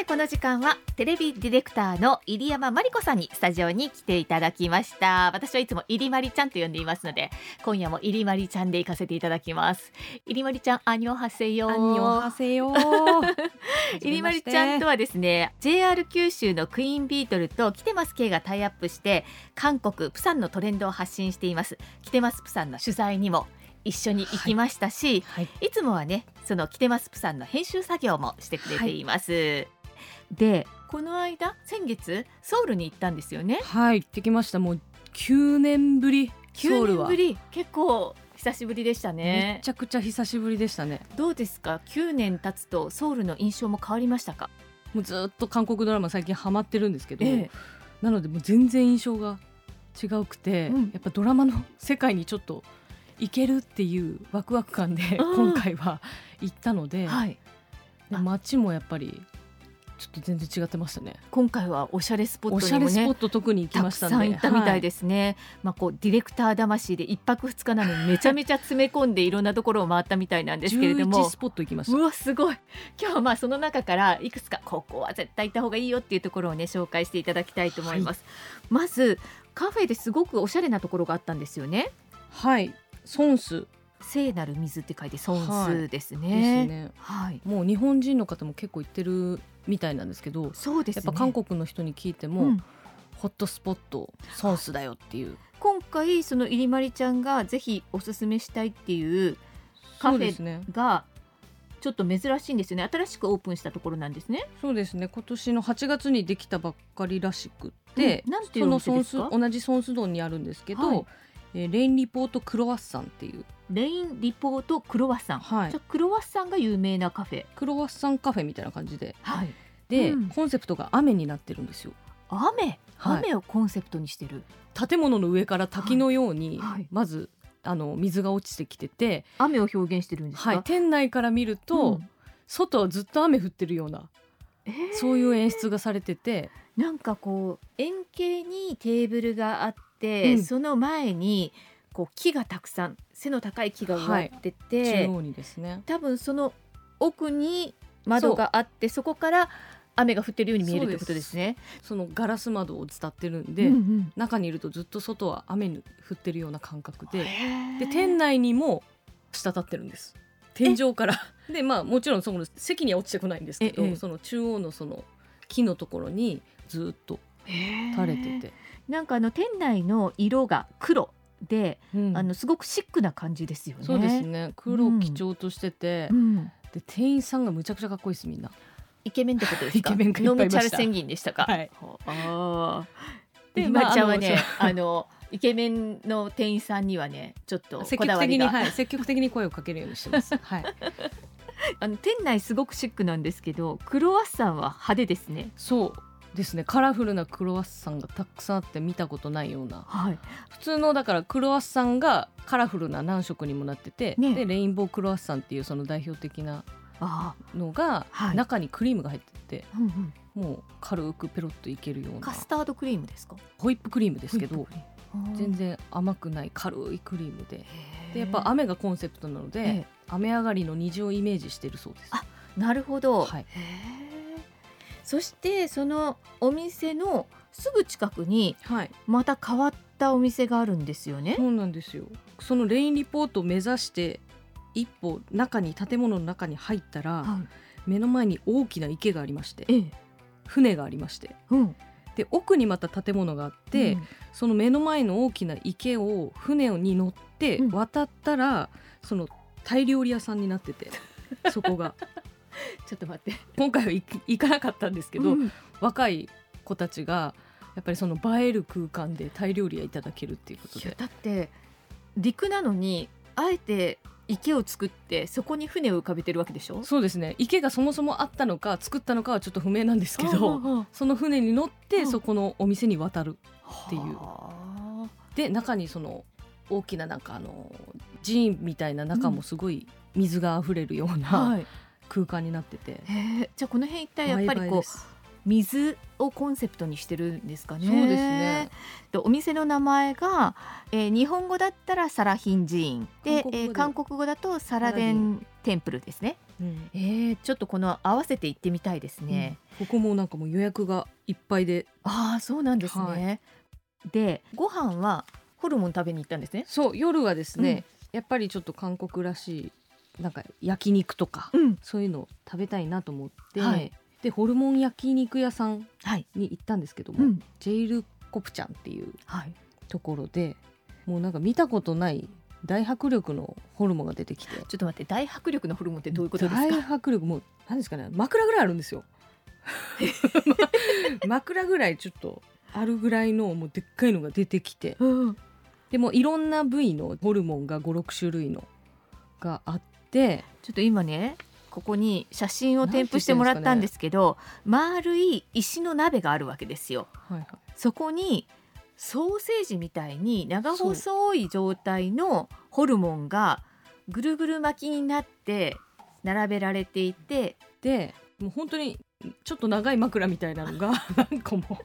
てこの時間はテレビディレクターの入山真理子さんにスタジオに来ていただきました。私はいつも入まりちゃんと呼んでいますので今夜も入まりちゃんで行かせていただきます。入まりちゃんアニョハセヨアンニョハセヨ 入まりちゃんとはですね JR 九州のクイーンビートルとキテマス K がタイアップして韓国プサンのトレンドを発信しています。キテマスプサンの取材にも一緒に行きましたし、はい。はい、いつもはねそのキテマスプサンの編集作業もしてくれています、はいでこの間先月ソウルに行ったんですよね。はい行ってきました。もう9年ぶり9年ぶり結構久しぶりでしたね。めちゃくちゃ久しぶりでしたね。どうですか？9年経つとソウルの印象も変わりましたか？もうずっと韓国ドラマ最近ハマってるんですけど、ええ、なのでもう全然印象が違うくて、うん、やっぱドラマの世界にちょっと行けるっていうワクワク感で今回は行ったので、はい、街もやっぱりちょっと全然違ってましたね。今回はおしゃれスポットね、おしゃれスポット特に行きましたね行ったみたいですね、はい、まあこうディレクター魂で一泊二日なのにめちゃめちゃ詰め込んでいろんなところを回ったみたいなんですけれども。スポット行きました。うわすごい。今日はまあその中からいくつかここは絶対行った方がいいよっていうところをね紹介していただきたいと思います、はい、まずカフェですごくおしゃれなところがあったんですよね。はい。ソンス聖なる水って書いてソンスですね。はい、ですね。はい。もう日本人の方も結構行ってるみたいなんですけど、そうです、ね、やっぱ韓国の人に聞いても、うん、ホットスポットソンスだよっていう。今回その入りまりちゃんがぜひおすすめしたいっていうカフェがちょっと珍しいんですよね。新しくオープンしたところなんですね。そうですね。今年の8月にできたばっかりらしくて、うん、なんていうのソンス同じソンスドンにあるんですけど、はい、えー、レインリポートクロワッサンっていう。レインリポートクロワッサン、はい、じゃクロワッサンが有名なカフェ。クロワッサンカフェみたいな感じで、はい、で、うん、コンセプトが雨になってるんですよ。雨？雨をコンセプトにしてる、建物の上から滝のように、まずあの水が落ちてきてて雨を表現してるんですはい、店内から見ると、うん、外はずっと雨降ってるような、えー、そういう演出がされてて。なんかこう円形にテーブルがあって、うん、その前にこう木がたくさん背の高い木が植わってて、はい、中央にですね。多分その奥に窓があってそこから雨が降ってるように見えるってことですね。そのガラス窓を伝ってるんで、うんうん、中にいるとずっと外は雨に降ってるような感覚でで店内にも滴ってるんです。天井から。でまあもちろんその席には落ちてこないんですけどその中央のその木のところにずっと垂れててなんかあの店内の色が黒で、うん、あのすごくシックな感じですよね。そうですね。黒基調としてて、うん、で店員さんがむちゃくちゃかっこいいですみんな。イケメンってことですか？イケメンがいっぱいいました。宣言でしたか？はい。ああ。で、まあ、ちゃんはね、あの。イケメンの店員さんにはねちょっと積極的に、はい、積極的に声をかけるようにしてます。はい。あの店内すごくシックなんですけどクロワッサンは派手ですね。そうですね。カラフルなクロワッサンがたくさんあって見たことないような、はい、普通のだからクロワッサンがカラフルな何色にもなってて、ね、でレインボークロワッサンっていうその代表的なのが、はい、中にクリームが入ってて、うんうん、もう軽くペロッといけるような。カスタードクリームですか？ホイップクリームですけど全然甘くない軽いクリームで。でやっぱ雨がコンセプトなので雨上がりの虹をイメージしてるそうです。あなるほど、はい、そしてそのお店のすぐ近くにまた変わったお店があるんですよね。そうなんですよ。そのレインリポートを目指して一歩中に建物の中に入ったら、はい、目の前に大きな池がありまして、ええ、船がありまして、うん、で奥にまた建物があって、うん、その目の前の大きな池を船に乗って渡ったら、うん、そのタイ料理屋さんになっててそこが ちょっと待って。今回は行かなかったんですけど、うん、若い子たちがやっぱりその映える空間でタイ料理がいただけるっていうことで。だって陸なのにあえて池を作ってそこに船を浮かべてるわけでしょ？そうですね。池がそもそもあったのか作ったのかはちょっと不明なんですけどその船に乗ってそこのお店に渡るっていう。で中にその大きななんかあの寺院みたいな中もすごい水が溢れるような、うん。はい空間になってて。じゃあこの辺一体やっぱりこう水をコンセプトにしてるんですかね。そうですね。でお店の名前が、えー、日本語だったらサラヒン寺院で、えー、韓国語だとサラデンテンプルですね。うん、えー、ちょっとこの合わせて行ってみたいですね、うん、ここもなんかもう予約がいっぱいで。ああそうなんですね、はい、でご飯はホルモン食べに行ったんですね。そう夜はですね、うん、やっぱりちょっと韓国らしいなんか焼肉とか、うん、そういうのを食べたいなと思って、はい、でホルモン焼肉屋さんに行ったんですけども、はい、ジェイルコプチャンっていうところで、もうなんか見たことない大迫力のホルモンが出てきて。ちょっと待って大迫力のホルモンってどういうことですか？大迫力もう何ですかね枕ぐらいあるんですよ。枕ぐらいちょっとあるぐらいのもうでっかいのが出てきて、うん、でもいろんな部位のホルモンが56種類のがあってちょっと今ねここに写真を添付してもらったんですけど、ね、丸い石の鍋があるわけですよ。はいはい、そこにソーセージみたいに長細い状態のホルモンがぐるぐる巻きになって並べられていてでもう本当にちょっと長い枕みたいなのが 何個も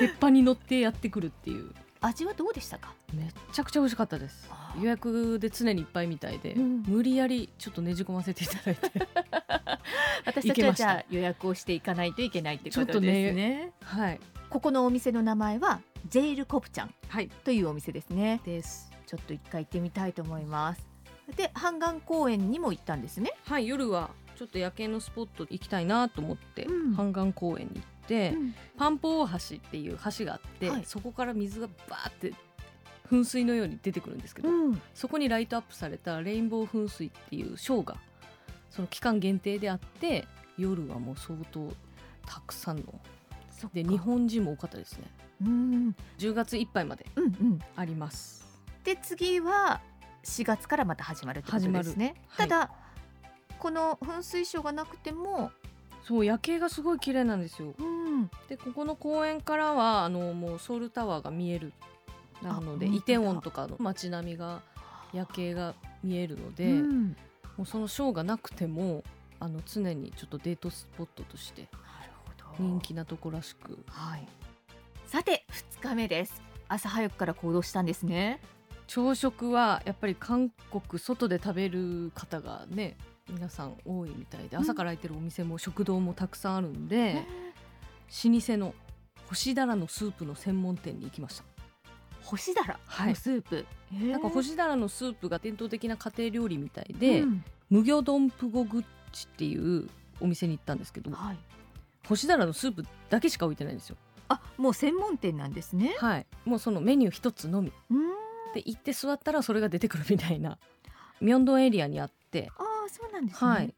鉄板に乗ってやってくるっていう。味はどうでしたか？めちゃくちゃ美味しかったです予約で常にいっぱいみたいで、うん、無理やりちょっとねじ込ませていただいて。私たちはじゃあ予約をしていかないといけないってことですね、ね、はい。ここのお店の名前はジェイルコプチャンというお店ですね、はい、です。ちょっと一回行ってみたいと思います。で半岸公園にも行ったんですね。はい夜はちょっと夜景のスポット行きたいなと思って、うん、半岸公園に行って、うん、パンポ大橋っていう橋があって、はい、そこから水がバーって噴水のように出てくるんですけど、うん、そこにライトアップされたレインボー噴水っていうショーがその期間限定であって夜はもう相当たくさんので日本人も多かったですね。うん。10月いっぱいまであります、うんうん、で次は4月からまた始まるってことですね、はい、ただこの噴水ショーがなくてもそう夜景がすごい綺麗なんですよ、うん、でここの公園からはあのもうソウルタワーが見えるなのでイテウォンとかの街並みが夜景が見えるので、うん、もうそのショーがなくてもあの常にちょっとデートスポットとして人気なとこらしく、はい、さて2日目です。朝早くから行動したんですね。朝食はやっぱり韓国外で食べる方がね皆さん多いみたいで、朝から開いてるお店も食堂もたくさんあるんで、老舗の干しだらのスープの専門店に行きました干しだらのスープ、はい、なんか干しだらのスープが伝統的な家庭料理みたいで、うん、無魚丼プゴグッチっていうお店に行ったんですけど、はい、干しだらのスープだけしか置いてないんですよ。あもう専門店なんですね。はい。もうそのメニュー一つのみ。で行って座ったらそれが出てくるみたいな。ミョンドンエリアにあって。ああそうなんですね、はい、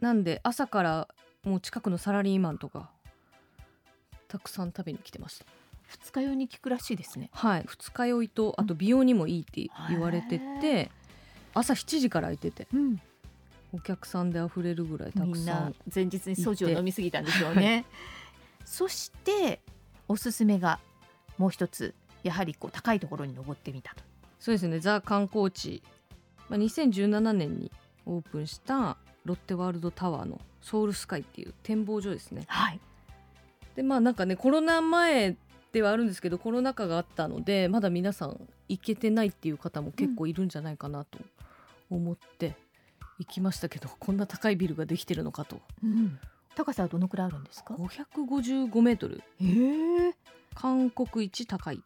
なんで朝からもう近くのサラリーマンとかたくさん食べに来てました二日酔いに効くらしいですね。はい。二日酔いとあと美容にもいいって言われてて、朝7時から空いてて、うん、お客さんで溢れるぐらいたくさん前日にソジュを飲みすぎたんでしょうね。そしておすすめがもう一つやはりこう高いところに登ってみたと。そうですね。ザ観光地、まあ、2017年にオープンしたロッテワールドタワーのソウルスカイっていう展望所ですね。はい。でまあなんかねコロナ前ではあるんですけどコロナ禍があったのでまだ皆さん行けてないっていう方も結構いるんじゃないかなと思って、行きましたけどこんな高いビルができてるのかと、うん、高さはどのくらいあるんですか？555メートル。え。韓国一高い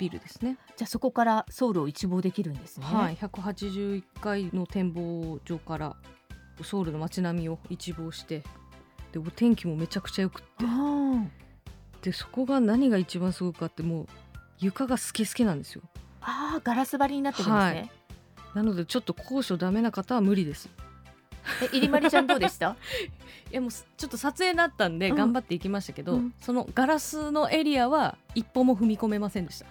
ビルですね。じゃあそこからソウルを一望できるんですね。はい。181階の展望所からソウルの街並みを一望してでお天気もめちゃくちゃよくってでそこが何が一番すごくかってもう床がスケスケなんですよ。ああガラス張りになってるんですね、はい。なのでちょっと高所ダメな方は無理です。え入りまりちゃんどうでした？いやもうちょっと撮影だったんで頑張って行きましたけど、うん、そのガラスのエリアは一歩も踏み込めませんでした。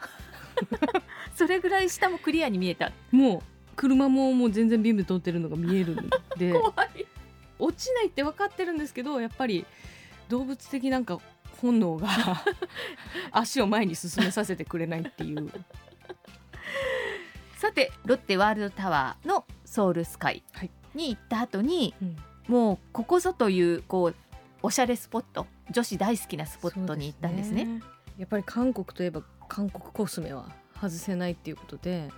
それぐらい下もクリアに見えた。もう車ももう全然ビーム通ってるのが見えるんで。怖い。落ちないって分かってるんですけどやっぱり動物的なんか本能が 足を前に進めさせてくれないっていう。さてロッテワールドタワーのソウルスカイに行った後に、はいうん、もうここぞというこうおしゃれスポット女子大好きなスポットに行ったんですね、ね、やっぱり韓国といえば韓国コスメは外せないっていうことで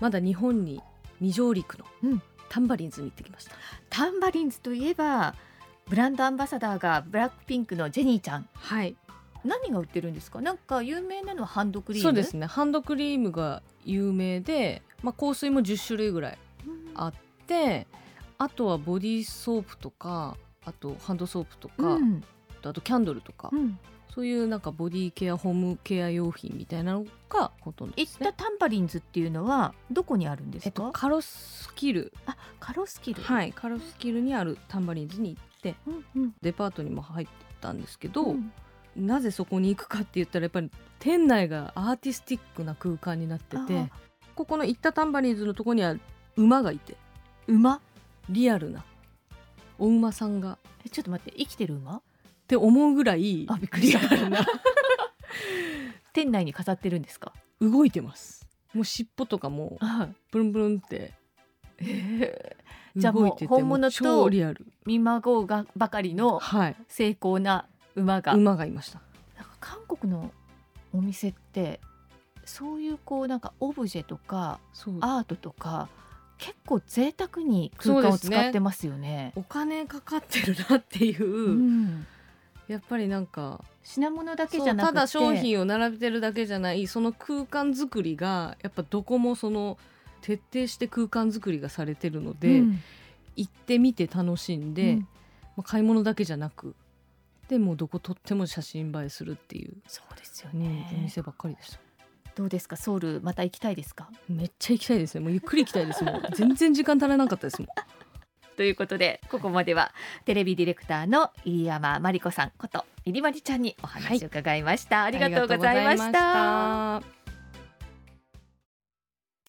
まだ日本に未上陸のタンバリンズに行ってきました。タンバリンズといえばブランドアンバサダーがブラックピンクのジェニーちゃんはい何が売ってるんですか？なんか有名なのはハンドクリーム？そうですねハンドクリームが有名で、まあ、香水も10種類ぐらいあって、あとはボディーソープとかあとハンドソープとか、うん、あとキャンドルとか、うん、そういうなんかボディケアホームケア用品みたいなのがほとんどですね。ったタンバリンズっていうのはどこにあるんですか？えっと、カロスキル。あ、カロスキル。はい、カロスキルにあるタンバリンズに行って、うんうん、デパートにも入ってたんですけど、うん、なぜそこに行くかって言ったらやっぱり店内がアーティスティックな空間になってて、ここの行ったタンバリンズのとこには馬がいて、馬？リアルなお馬さんが。え、ちょっと待って、生きてる馬？って思うぐらいあびっくりした。な。店内に飾ってるんですか？動いてます。もう尻尾とかもブルンブルンって、えー、じゃあもう本物と見まごうがばかりの精巧な馬が、はい、馬がいました。なんか韓国のお店ってそういうこうなんかオブジェとかアートとか結構贅沢に空間を使ってますよね、ね、お金かかってるなっていう、うん、やっぱりなんか品物だけじゃなくて。ただ商品を並べてるだけじゃないその空間作りがやっぱどこもその徹底して空間作りがされてるので、うん、行ってみて楽しんで、うん、まあ、買い物だけじゃなくでもどこ撮っても写真映えするっていうそうですよね、お店ばっかりでした。どうですか？ソウルまた行きたいですか？めっちゃ行きたいですねもうゆっくり行きたいですもん。全然時間足らなかったですもん。ということでここまではテレビディレクターの入山真理子さんこと入りまりちゃんにお話を伺いました、はい、ありがとうございました